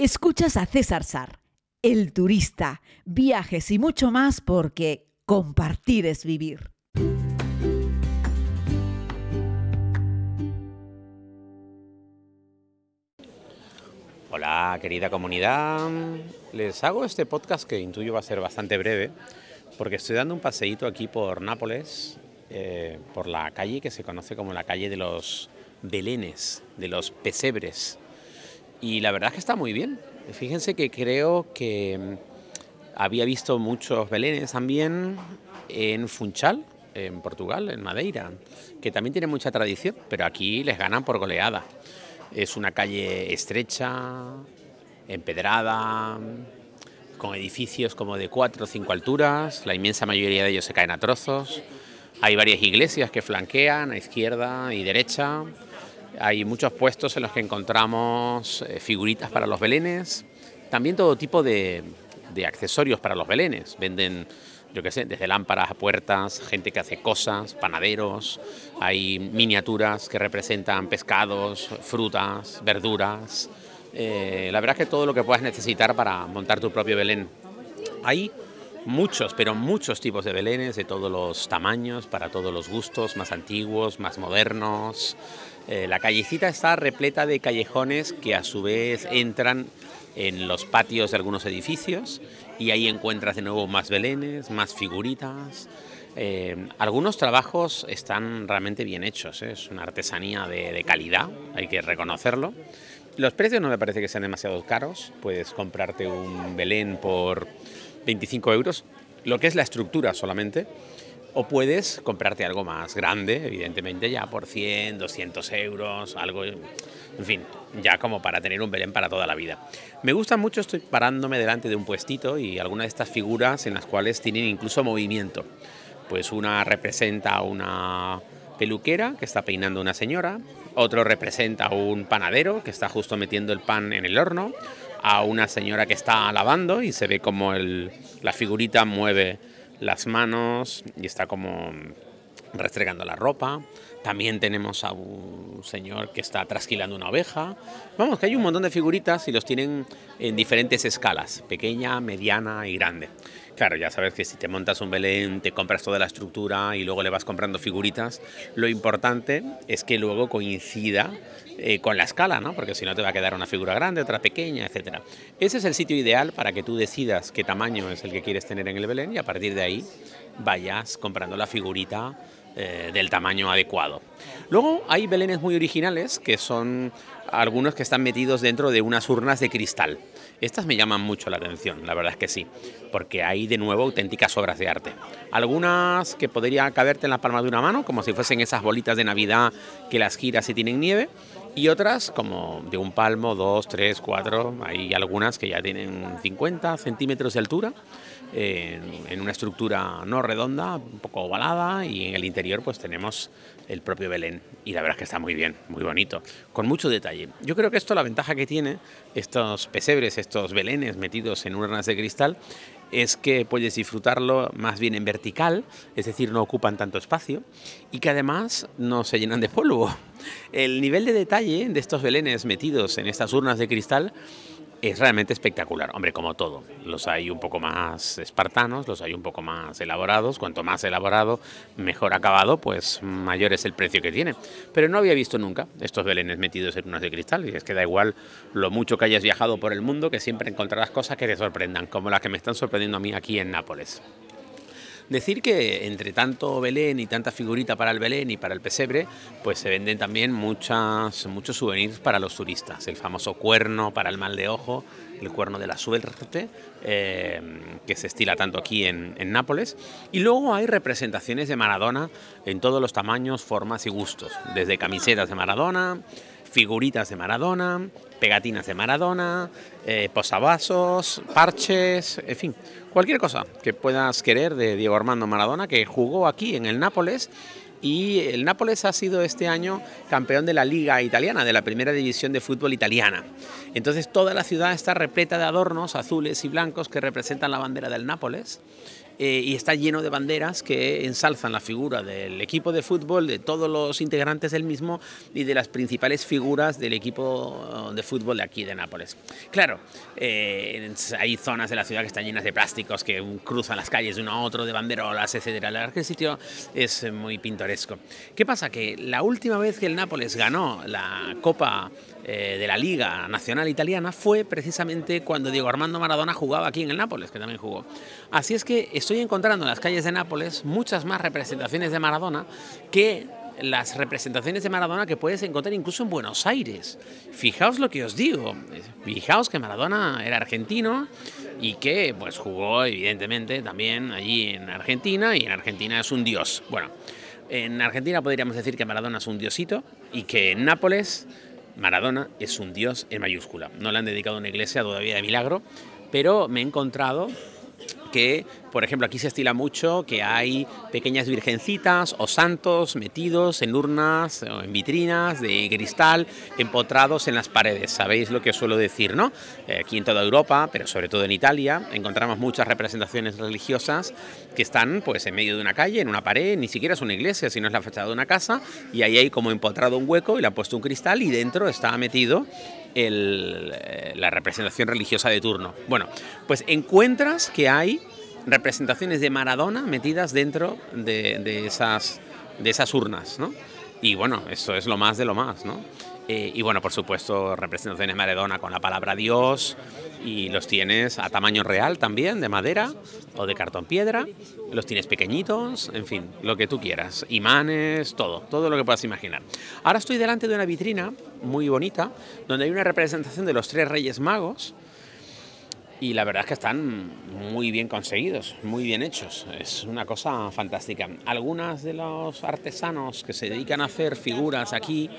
Escuchas a César Sar, el turista, viajes y mucho más porque compartir es vivir. Hola querida comunidad, les hago este podcast que intuyo va a ser bastante breve porque estoy dando un paseíto aquí por Nápoles, eh, por la calle que se conoce como la calle de los belenes, de los pesebres. Y la verdad es que está muy bien. Fíjense que creo que mm, había visto muchos belenes también en Funchal, en Portugal, en Madeira, que también tiene mucha tradición, pero aquí les ganan por goleada. Es una calle estrecha, empedrada, con edificios como de cuatro o cinco alturas, la inmensa mayoría de ellos se caen a trozos. Hay varias iglesias que flanquean a izquierda y derecha. Hay muchos puestos en los que encontramos eh, figuritas para los belenes, también todo tipo de, accesorios para los belenes. Venden, yo qué sé, desde lámparas a puertas, gente que hace cosas, panaderos, hay miniaturas que representan pescados, frutas, verduras. Eh, la verdad es que todo lo que puedas necesitar para montar tu propio belén. Hay muchos, pero muchos tipos de belenes de todos los tamaños, para todos los gustos, más antiguos, más modernos. Eh, la callecita está repleta de callejones que a su vez entran en los patios de algunos edificios y ahí encuentras de nuevo más belenes, más figuritas. Eh, algunos trabajos están realmente bien hechos, ¿eh? es una artesanía de, de, calidad, hay que reconocerlo. Los precios no me parece que sean demasiado caros, puedes comprarte un Belén por 25 euros, lo que es la estructura solamente, o puedes comprarte algo más grande, evidentemente ya por 100, 200 euros, algo, en fin, ya como para tener un Belén para toda la vida. Me gusta mucho, estoy parándome delante de un puestito y algunas de estas figuras en las cuales tienen incluso movimiento. Pues una representa a una peluquera que está peinando a una señora, otro representa a un panadero que está justo metiendo el pan en el horno, a una señora que está lavando y se ve como la figurita mueve las manos y está como restregando la ropa. También tenemos a un señor que está trasquilando una oveja. Vamos, que hay un montón de figuritas y los tienen en diferentes escalas, pequeña, mediana y grande. Claro, ya sabes que si te montas un Belén, te compras toda la estructura y luego le vas comprando figuritas, lo importante es que luego coincida eh, con la escala, ¿no? Porque si no te va a quedar una figura grande, otra pequeña, etc. Ese es el sitio ideal para que tú decidas qué tamaño es el que quieres tener en el Belén y a partir de ahí vayas comprando la figurita eh, del tamaño adecuado. Luego hay belenes muy originales que son algunos que están metidos dentro de unas urnas de cristal. Estas me llaman mucho la atención, la verdad es que sí, porque hay de nuevo auténticas obras de arte. Algunas que podría caberte en la palma de una mano, como si fuesen esas bolitas de Navidad que las giras y tienen nieve, y otras como de un palmo, dos, tres, cuatro, hay algunas que ya tienen 50 centímetros de altura, en, una estructura no redonda, un poco ovalada, y en el interior pues tenemos el propio Belén. Y la verdad es que está muy bien, muy bonito, con mucho detalle. Yo creo que esto, la ventaja que tiene estos pesebres, estos Belenes metidos en urnas de cristal, es que puedes disfrutarlo más bien en vertical, es decir, no ocupan tanto espacio y que además no se llenan de polvo. El nivel de detalle de estos belenes metidos en estas urnas de cristal es realmente espectacular. Hombre, como todo, los hay un poco más espartanos, los hay un poco más elaborados. Cuanto más elaborado, mejor acabado, pues mayor es el precio que tiene. Pero no había visto nunca estos belenes metidos en unas de cristal. Y es que da igual lo mucho que hayas viajado por el mundo, que siempre encontrarás cosas que te sorprendan, como las que me están sorprendiendo a mí aquí en Nápoles. Decir que entre tanto Belén y tanta figurita para el Belén y para el pesebre, pues se venden también muchas, muchos souvenirs para los turistas. El famoso cuerno para el mal de ojo, el cuerno de la suerte, eh, que se estila tanto aquí en, en, Nápoles. Y luego hay representaciones de Maradona en todos los tamaños, formas y gustos, desde camisetas de Maradona, figuritas de Maradona, pegatinas de Maradona, eh, posavasos, parches, en fin, cualquier cosa que puedas querer de Diego Armando Maradona, que jugó aquí en el Nápoles. Y el Nápoles ha sido este año campeón de la Liga Italiana, de la primera división de fútbol italiana. Entonces toda la ciudad está repleta de adornos azules y blancos que representan la bandera del Nápoles. Eh, y está lleno de banderas que ensalzan la figura del equipo de fútbol, de todos los integrantes del mismo y de las principales figuras del equipo de fútbol de aquí de Nápoles. Claro, eh, hay zonas de la ciudad que están llenas de plásticos que cruzan las calles de uno a otro, de banderolas, etcétera. El sitio es muy pintoresco. ¿Qué pasa? Que la última vez que el Nápoles ganó la Copa eh, de la Liga Nacional Italiana fue precisamente cuando Diego Armando Maradona jugaba aquí en el Nápoles, que también jugó. Así es que estoy encontrando en las calles de Nápoles muchas más representaciones de Maradona que las representaciones de Maradona que puedes encontrar incluso en Buenos Aires. Fijaos lo que os digo. Fijaos que Maradona era argentino y que pues jugó evidentemente también allí en Argentina y en Argentina es un dios. Bueno, en Argentina podríamos decir que Maradona es un diosito y que en Nápoles Maradona es un dios en mayúscula. No le han dedicado una iglesia todavía de milagro, pero me he encontrado que, por ejemplo, aquí se estila mucho que hay pequeñas virgencitas o santos metidos en urnas o en vitrinas de cristal, empotrados en las paredes. Sabéis lo que suelo decir, ¿no? Eh, aquí en toda Europa, pero sobre todo en Italia, encontramos muchas representaciones religiosas que están pues en medio de una calle, en una pared, ni siquiera es una iglesia, sino es la fachada de una casa, y ahí hay como empotrado un hueco y le han puesto un cristal y dentro está metido eh, la representación religiosa de turno. Bueno, pues encuentras que hay representaciones de Maradona metidas dentro de, esas, de urnas, ¿no? Y bueno, eso es lo más de lo más, ¿no? Eh, y bueno, por supuesto, representaciones Maradona con la palabra Dios y los tienes a tamaño real también, de madera o de cartón piedra. Los tienes pequeñitos, en fin, lo que tú quieras. Imanes, todo, todo lo que puedas imaginar. Ahora estoy delante de una vitrina muy bonita donde hay una representación de los tres Reyes Magos y la verdad es que están muy bien conseguidos, muy bien hechos. Es una cosa fantástica. Algunas de los artesanos que se dedican a hacer figuras aquí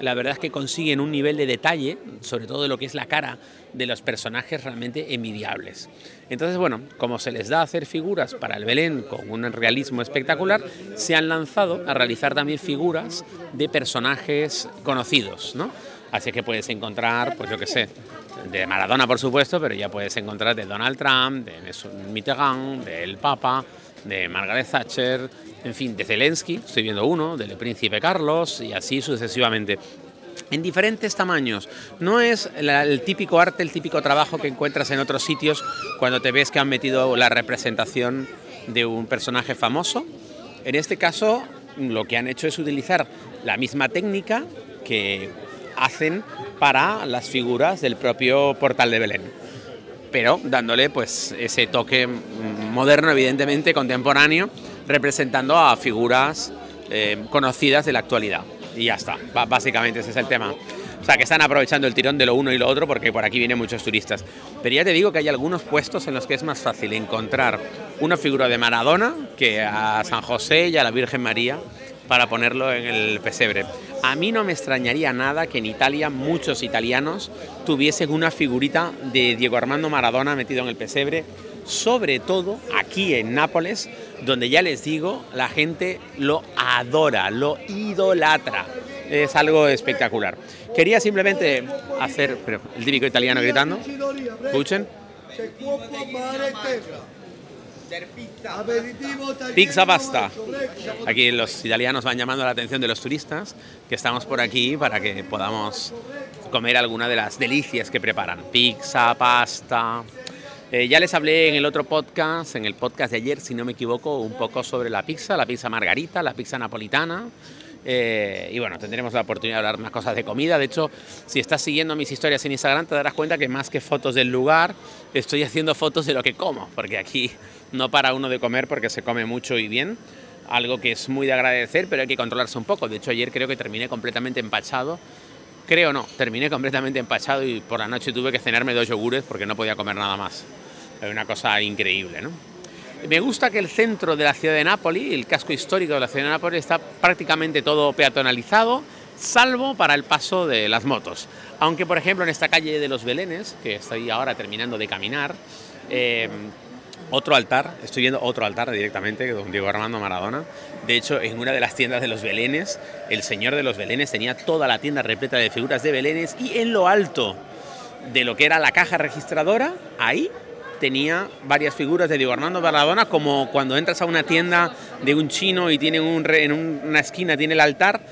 la verdad es que consiguen un nivel de detalle, sobre todo de lo que es la cara de los personajes realmente envidiables. Entonces, bueno, como se les da a hacer figuras para el Belén con un realismo espectacular, se han lanzado a realizar también figuras de personajes conocidos, ¿no? Así que puedes encontrar, pues yo qué sé, de Maradona por supuesto, pero ya puedes encontrar de Donald Trump, de Mitterrand, del Papa, de Margaret Thatcher, en fin, de Zelensky, estoy viendo uno, del príncipe Carlos y así sucesivamente en diferentes tamaños. No es el típico arte, el típico trabajo que encuentras en otros sitios cuando te ves que han metido la representación de un personaje famoso. En este caso, lo que han hecho es utilizar la misma técnica que hacen para las figuras del propio portal de Belén pero dándole pues ese toque moderno, evidentemente, contemporáneo, representando a figuras eh, conocidas de la actualidad. Y ya está, básicamente ese es el tema. O sea, que están aprovechando el tirón de lo uno y lo otro porque por aquí vienen muchos turistas. Pero ya te digo que hay algunos puestos en los que es más fácil encontrar una figura de Maradona que a San José y a la Virgen María para ponerlo en el pesebre. A mí no me extrañaría nada que en Italia muchos italianos tuviesen una figurita de Diego Armando Maradona metido en el pesebre, sobre todo aquí en Nápoles, donde ya les digo, la gente lo adora, lo idolatra. Es algo espectacular. Quería simplemente hacer el típico italiano gritando. Escuchen. Pizza pasta. Aquí los italianos van llamando la atención de los turistas que estamos por aquí para que podamos comer alguna de las delicias que preparan. Pizza, pasta. Eh, ya les hablé en el otro podcast, en el podcast de ayer, si no me equivoco, un poco sobre la pizza, la pizza margarita, la pizza napolitana. Eh, y bueno, tendremos la oportunidad de hablar más cosas de comida. De hecho, si estás siguiendo mis historias en Instagram, te darás cuenta que más que fotos del lugar, estoy haciendo fotos de lo que como, porque aquí no para uno de comer porque se come mucho y bien. Algo que es muy de agradecer, pero hay que controlarse un poco. De hecho, ayer creo que terminé completamente empachado. Creo no, terminé completamente empachado y por la noche tuve que cenarme dos yogures porque no podía comer nada más. Es una cosa increíble, ¿no? Me gusta que el centro de la ciudad de Nápoles, el casco histórico de la ciudad de Nápoles, está prácticamente todo peatonalizado, salvo para el paso de las motos. Aunque, por ejemplo, en esta calle de los Belenes, que estoy ahora terminando de caminar, eh, otro altar, estoy viendo otro altar directamente, don Diego Armando Maradona. De hecho, en una de las tiendas de los Belenes, el señor de los Belenes tenía toda la tienda repleta de figuras de Belenes y en lo alto de lo que era la caja registradora, ahí tenía varias figuras de Diego Armando Maradona, como cuando entras a una tienda de un chino y tiene un en una esquina tiene el altar,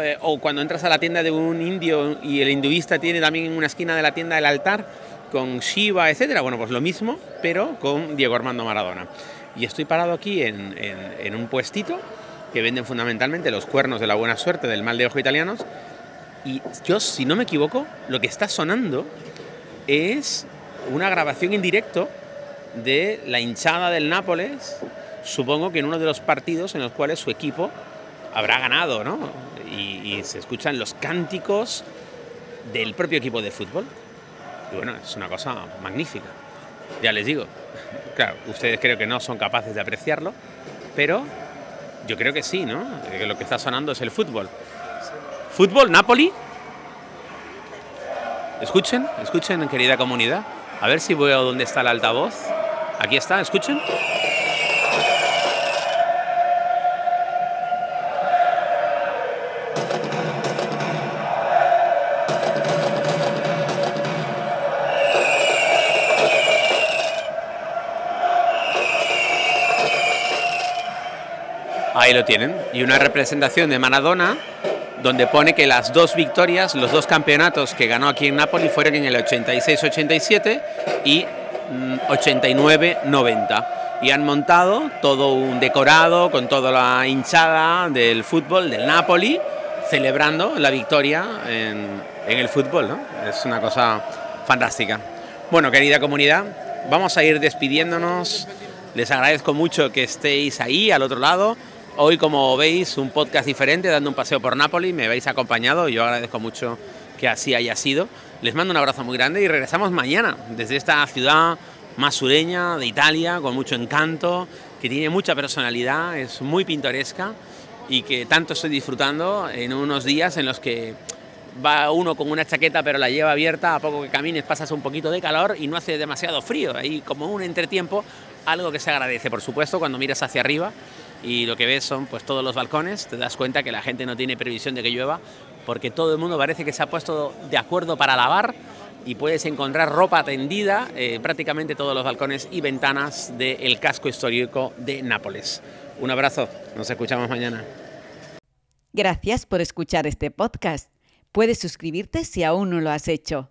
eh, o cuando entras a la tienda de un indio y el hinduista tiene también en una esquina de la tienda el altar con Shiva, etcétera. Bueno, pues lo mismo, pero con Diego Armando Maradona. Y estoy parado aquí en, en un puestito que venden fundamentalmente los cuernos de la buena suerte del mal de ojo italianos. Y yo, si no me equivoco, lo que está sonando es una grabación en directo de la hinchada del Nápoles, supongo que en uno de los partidos en los cuales su equipo habrá ganado, ¿no? Y, se escuchan los cánticos del propio equipo de fútbol. Y bueno, es una cosa magnífica. Ya les digo, claro, ustedes creo que no son capaces de apreciarlo, pero yo creo que sí, ¿no? Que lo que está sonando es el fútbol. Fútbol, Napoli. Escuchen, escuchen, querida comunidad. A ver si veo dónde está el altavoz. Aquí está, escuchen. Ahí lo tienen. Y una representación de Maradona donde pone que las dos victorias, los dos campeonatos que ganó aquí en Nápoles fueron en el 86-87 y 89-90. Mm, y han montado todo un decorado con toda la hinchada del fútbol del Napoli, celebrando la victoria en, en el fútbol. ¿no? Es una cosa fantástica. Bueno, querida comunidad, vamos a ir despidiéndonos. Les agradezco mucho que estéis ahí al otro lado. Hoy, como veis, un podcast diferente, dando un paseo por Nápoles, me habéis acompañado y yo agradezco mucho que así haya sido. Les mando un abrazo muy grande y regresamos mañana desde esta ciudad más sureña de Italia, con mucho encanto, que tiene mucha personalidad, es muy pintoresca y que tanto estoy disfrutando en unos días en los que va uno con una chaqueta pero la lleva abierta, a poco que camines pasas un poquito de calor y no hace demasiado frío, ahí como un entretiempo, algo que se agradece por supuesto cuando miras hacia arriba y lo que ves son pues todos los balcones, te das cuenta que la gente no tiene previsión de que llueva porque todo el mundo parece que se ha puesto de acuerdo para lavar y puedes encontrar ropa tendida en prácticamente todos los balcones y ventanas del casco histórico de Nápoles. Un abrazo, nos escuchamos mañana. Gracias por escuchar este podcast. Puedes suscribirte si aún no lo has hecho